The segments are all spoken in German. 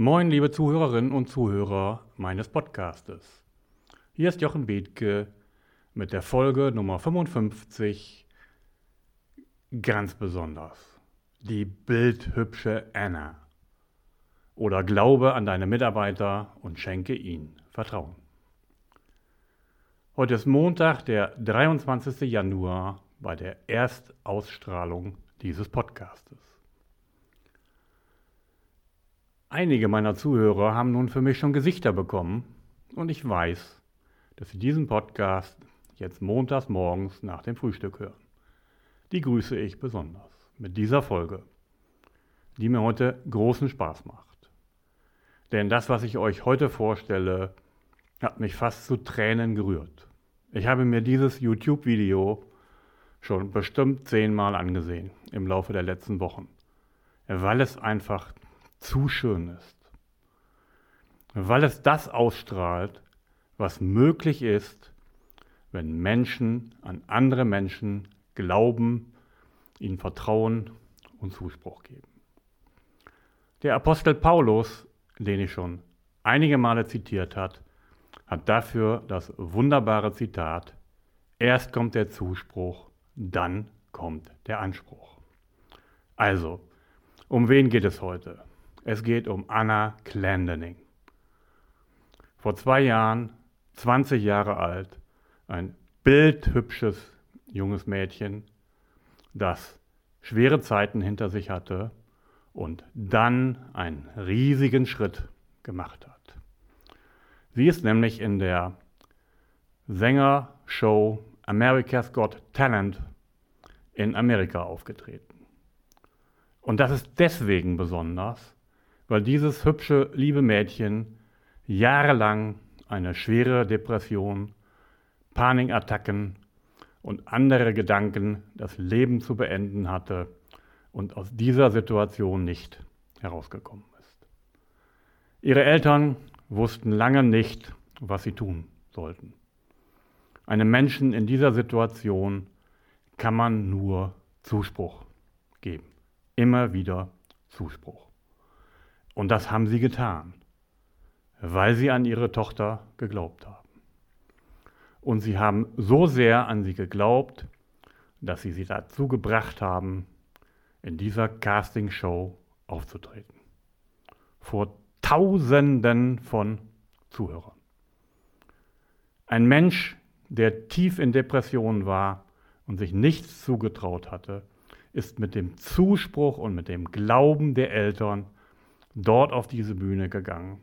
Moin, liebe Zuhörerinnen und Zuhörer meines Podcastes. Hier ist Jochen Bethke mit der Folge Nummer 55 ganz besonders. Die bildhübsche Anna. Oder glaube an deine Mitarbeiter und schenke ihnen Vertrauen. Heute ist Montag, der 23. Januar bei der Erstausstrahlung dieses Podcastes. Einige meiner Zuhörer haben nun für mich schon Gesichter bekommen und ich weiß, dass sie diesen Podcast jetzt montags morgens nach dem Frühstück hören. Die grüße ich besonders mit dieser Folge, die mir heute großen Spaß macht. Denn das, was ich euch heute vorstelle, hat mich fast zu Tränen gerührt. Ich habe mir dieses YouTube-Video schon bestimmt zehnmal angesehen im Laufe der letzten Wochen, weil es einfach zu schön ist. Weil es das ausstrahlt, was möglich ist, wenn Menschen an andere Menschen glauben, ihnen Vertrauen und Zuspruch geben. Der Apostel Paulus, den ich schon einige Male zitiert hat, hat dafür das wunderbare Zitat, erst kommt der Zuspruch, dann kommt der Anspruch. Also, um wen geht es heute? Es geht um Anna Clendening. Vor zwei Jahren, 20 Jahre alt, ein bildhübsches junges Mädchen, das schwere Zeiten hinter sich hatte und dann einen riesigen Schritt gemacht hat. Sie ist nämlich in der Sängershow America's Got Talent in Amerika aufgetreten. Und das ist deswegen besonders, weil dieses hübsche, liebe Mädchen jahrelang eine schwere Depression, Panikattacken und andere Gedanken, das Leben zu beenden hatte und aus dieser Situation nicht herausgekommen ist. Ihre Eltern wussten lange nicht, was sie tun sollten. Einem Menschen in dieser Situation kann man nur Zuspruch geben. Immer wieder Zuspruch. Und das haben sie getan, weil sie an ihre Tochter geglaubt haben. Und sie haben so sehr an sie geglaubt, dass sie sie dazu gebracht haben, in dieser Castingshow aufzutreten. Vor Tausenden von Zuhörern. Ein Mensch, der tief in Depressionen war und sich nichts zugetraut hatte, ist mit dem Zuspruch und mit dem Glauben der Eltern dort auf diese Bühne gegangen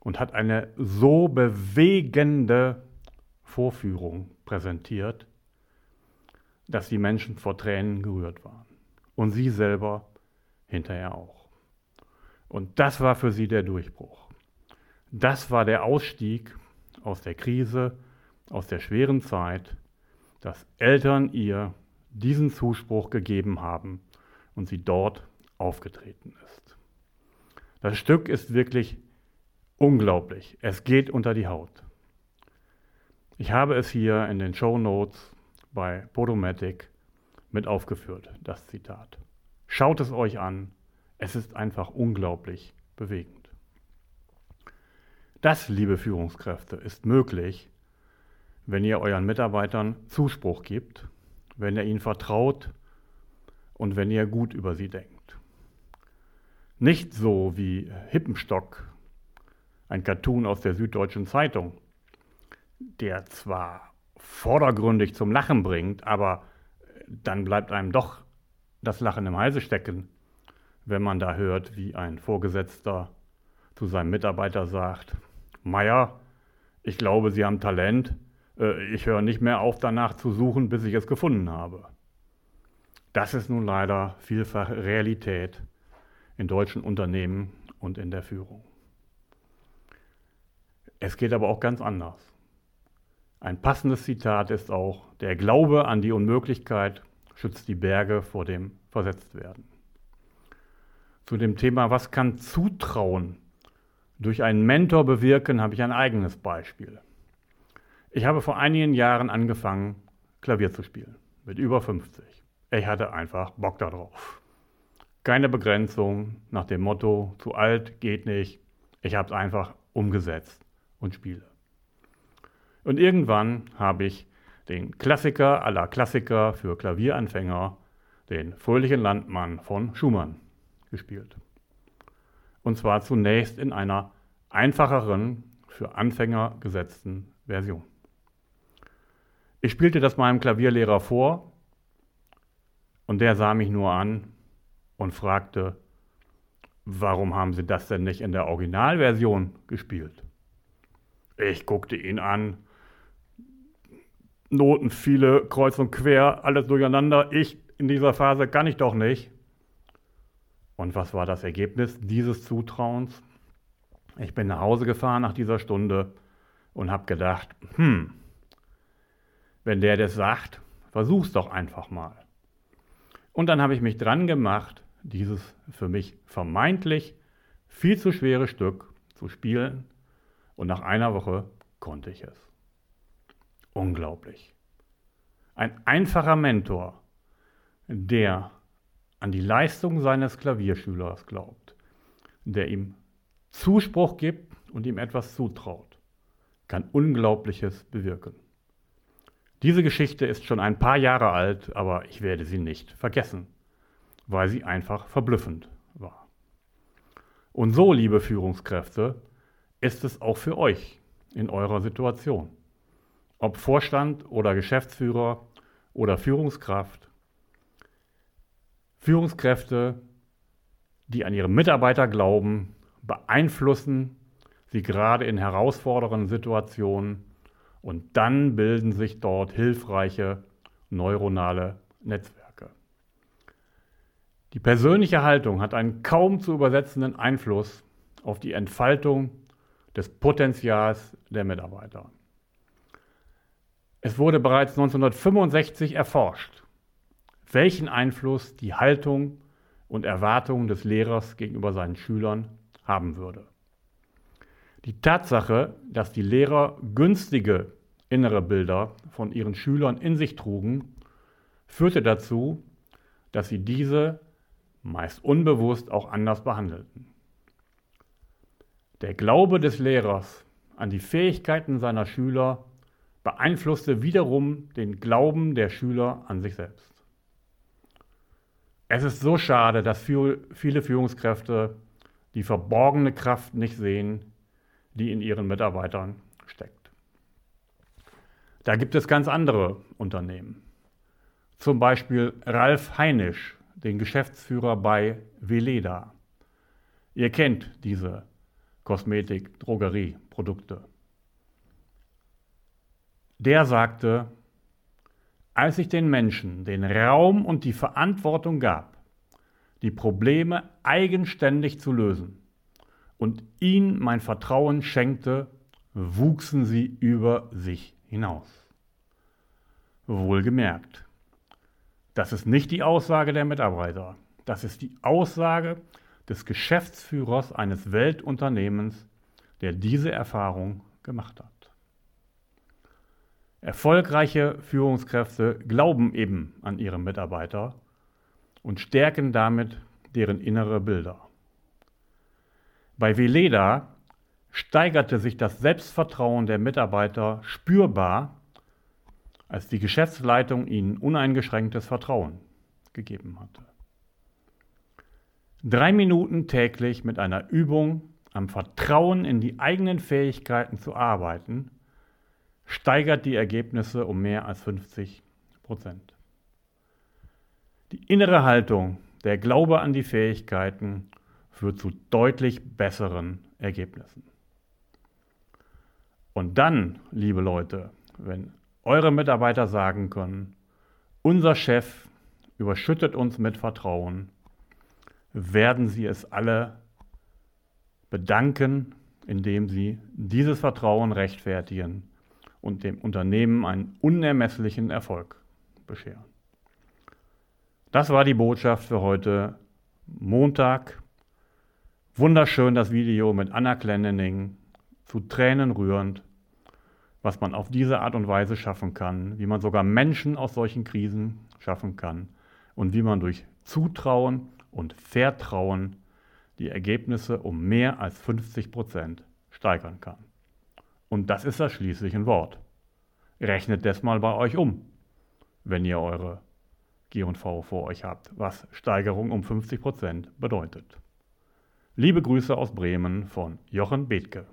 und hat eine so bewegende Vorführung präsentiert, dass die Menschen vor Tränen gerührt waren. Und sie selber hinterher auch. Und das war für sie der Durchbruch. Das war der Ausstieg aus der Krise, aus der schweren Zeit, dass Eltern ihr diesen Zuspruch gegeben haben und sie dort aufgetreten ist. Das Stück ist wirklich unglaublich. Es geht unter die Haut. Ich habe es hier in den Show Notes bei Podomatic mit aufgeführt, das Zitat. Schaut es euch an. Es ist einfach unglaublich bewegend. Das, liebe Führungskräfte, ist möglich, wenn ihr euren Mitarbeitern Zuspruch gibt, wenn ihr ihnen vertraut und wenn ihr gut über sie denkt. Nicht so wie Hippenstock, ein Cartoon aus der Süddeutschen Zeitung, der zwar vordergründig zum Lachen bringt, aber dann bleibt einem doch das Lachen im Halse stecken, wenn man da hört, wie ein Vorgesetzter zu seinem Mitarbeiter sagt, Meier, ich glaube, Sie haben Talent, äh, ich höre nicht mehr auf danach zu suchen, bis ich es gefunden habe. Das ist nun leider vielfach Realität in deutschen Unternehmen und in der Führung. Es geht aber auch ganz anders. Ein passendes Zitat ist auch, der Glaube an die Unmöglichkeit schützt die Berge vor dem Versetztwerden. Zu dem Thema, was kann Zutrauen durch einen Mentor bewirken, habe ich ein eigenes Beispiel. Ich habe vor einigen Jahren angefangen, Klavier zu spielen, mit über 50. Ich hatte einfach Bock darauf. Keine Begrenzung nach dem Motto, zu alt geht nicht. Ich habe es einfach umgesetzt und spiele. Und irgendwann habe ich den Klassiker aller Klassiker für Klavieranfänger, den Fröhlichen Landmann von Schumann, gespielt. Und zwar zunächst in einer einfacheren, für Anfänger gesetzten Version. Ich spielte das meinem Klavierlehrer vor und der sah mich nur an und fragte, warum haben Sie das denn nicht in der Originalversion gespielt? Ich guckte ihn an, Noten viele, kreuz und quer, alles durcheinander. Ich in dieser Phase kann ich doch nicht. Und was war das Ergebnis dieses Zutrauens? Ich bin nach Hause gefahren nach dieser Stunde und habe gedacht, hm, wenn der das sagt, versuch's doch einfach mal. Und dann habe ich mich dran gemacht, dieses für mich vermeintlich viel zu schwere Stück zu spielen und nach einer Woche konnte ich es. Unglaublich. Ein einfacher Mentor, der an die Leistung seines Klavierschülers glaubt, der ihm Zuspruch gibt und ihm etwas zutraut, kann Unglaubliches bewirken. Diese Geschichte ist schon ein paar Jahre alt, aber ich werde sie nicht vergessen, weil sie einfach verblüffend war. Und so, liebe Führungskräfte, ist es auch für euch in eurer Situation. Ob Vorstand oder Geschäftsführer oder Führungskraft. Führungskräfte, die an ihre Mitarbeiter glauben, beeinflussen sie gerade in herausfordernden Situationen und dann bilden sich dort hilfreiche neuronale Netzwerke. Die persönliche Haltung hat einen kaum zu übersetzenden Einfluss auf die Entfaltung des Potenzials der Mitarbeiter. Es wurde bereits 1965 erforscht, welchen Einfluss die Haltung und Erwartungen des Lehrers gegenüber seinen Schülern haben würde. Die Tatsache, dass die Lehrer günstige innere Bilder von ihren Schülern in sich trugen, führte dazu, dass sie diese meist unbewusst auch anders behandelten. Der Glaube des Lehrers an die Fähigkeiten seiner Schüler beeinflusste wiederum den Glauben der Schüler an sich selbst. Es ist so schade, dass viele Führungskräfte die verborgene Kraft nicht sehen, die in ihren Mitarbeitern steckt. Da gibt es ganz andere Unternehmen. Zum Beispiel Ralf Heinisch, den Geschäftsführer bei Veleda. Ihr kennt diese Kosmetik, Drogerie, Produkte. Der sagte, als ich den Menschen den Raum und die Verantwortung gab, die Probleme eigenständig zu lösen und ihnen mein Vertrauen schenkte, wuchsen sie über sich hinaus. Wohlgemerkt, das ist nicht die Aussage der Mitarbeiter, das ist die Aussage des Geschäftsführers eines Weltunternehmens, der diese Erfahrung gemacht hat. Erfolgreiche Führungskräfte glauben eben an ihre Mitarbeiter und stärken damit deren innere Bilder. Bei Veleda steigerte sich das Selbstvertrauen der Mitarbeiter spürbar, als die Geschäftsleitung ihnen uneingeschränktes Vertrauen gegeben hatte. Drei Minuten täglich mit einer Übung am Vertrauen in die eigenen Fähigkeiten zu arbeiten, steigert die Ergebnisse um mehr als 50 Prozent. Die innere Haltung, der Glaube an die Fähigkeiten führt zu deutlich besseren Ergebnissen. Und dann, liebe Leute, wenn eure Mitarbeiter sagen können, unser Chef überschüttet uns mit Vertrauen, werden sie es alle bedanken, indem sie dieses Vertrauen rechtfertigen und dem Unternehmen einen unermesslichen Erfolg bescheren. Das war die Botschaft für heute Montag. Wunderschön das Video mit Anna Klennening, zu Tränen rührend, was man auf diese Art und Weise schaffen kann, wie man sogar Menschen aus solchen Krisen schaffen kann und wie man durch Zutrauen und Vertrauen die Ergebnisse um mehr als 50 Prozent steigern kann. Und das ist das schließliche Wort. Rechnet das mal bei euch um, wenn ihr eure G&V vor euch habt, was Steigerung um 50 Prozent bedeutet. Liebe Grüße aus Bremen von Jochen Bethke.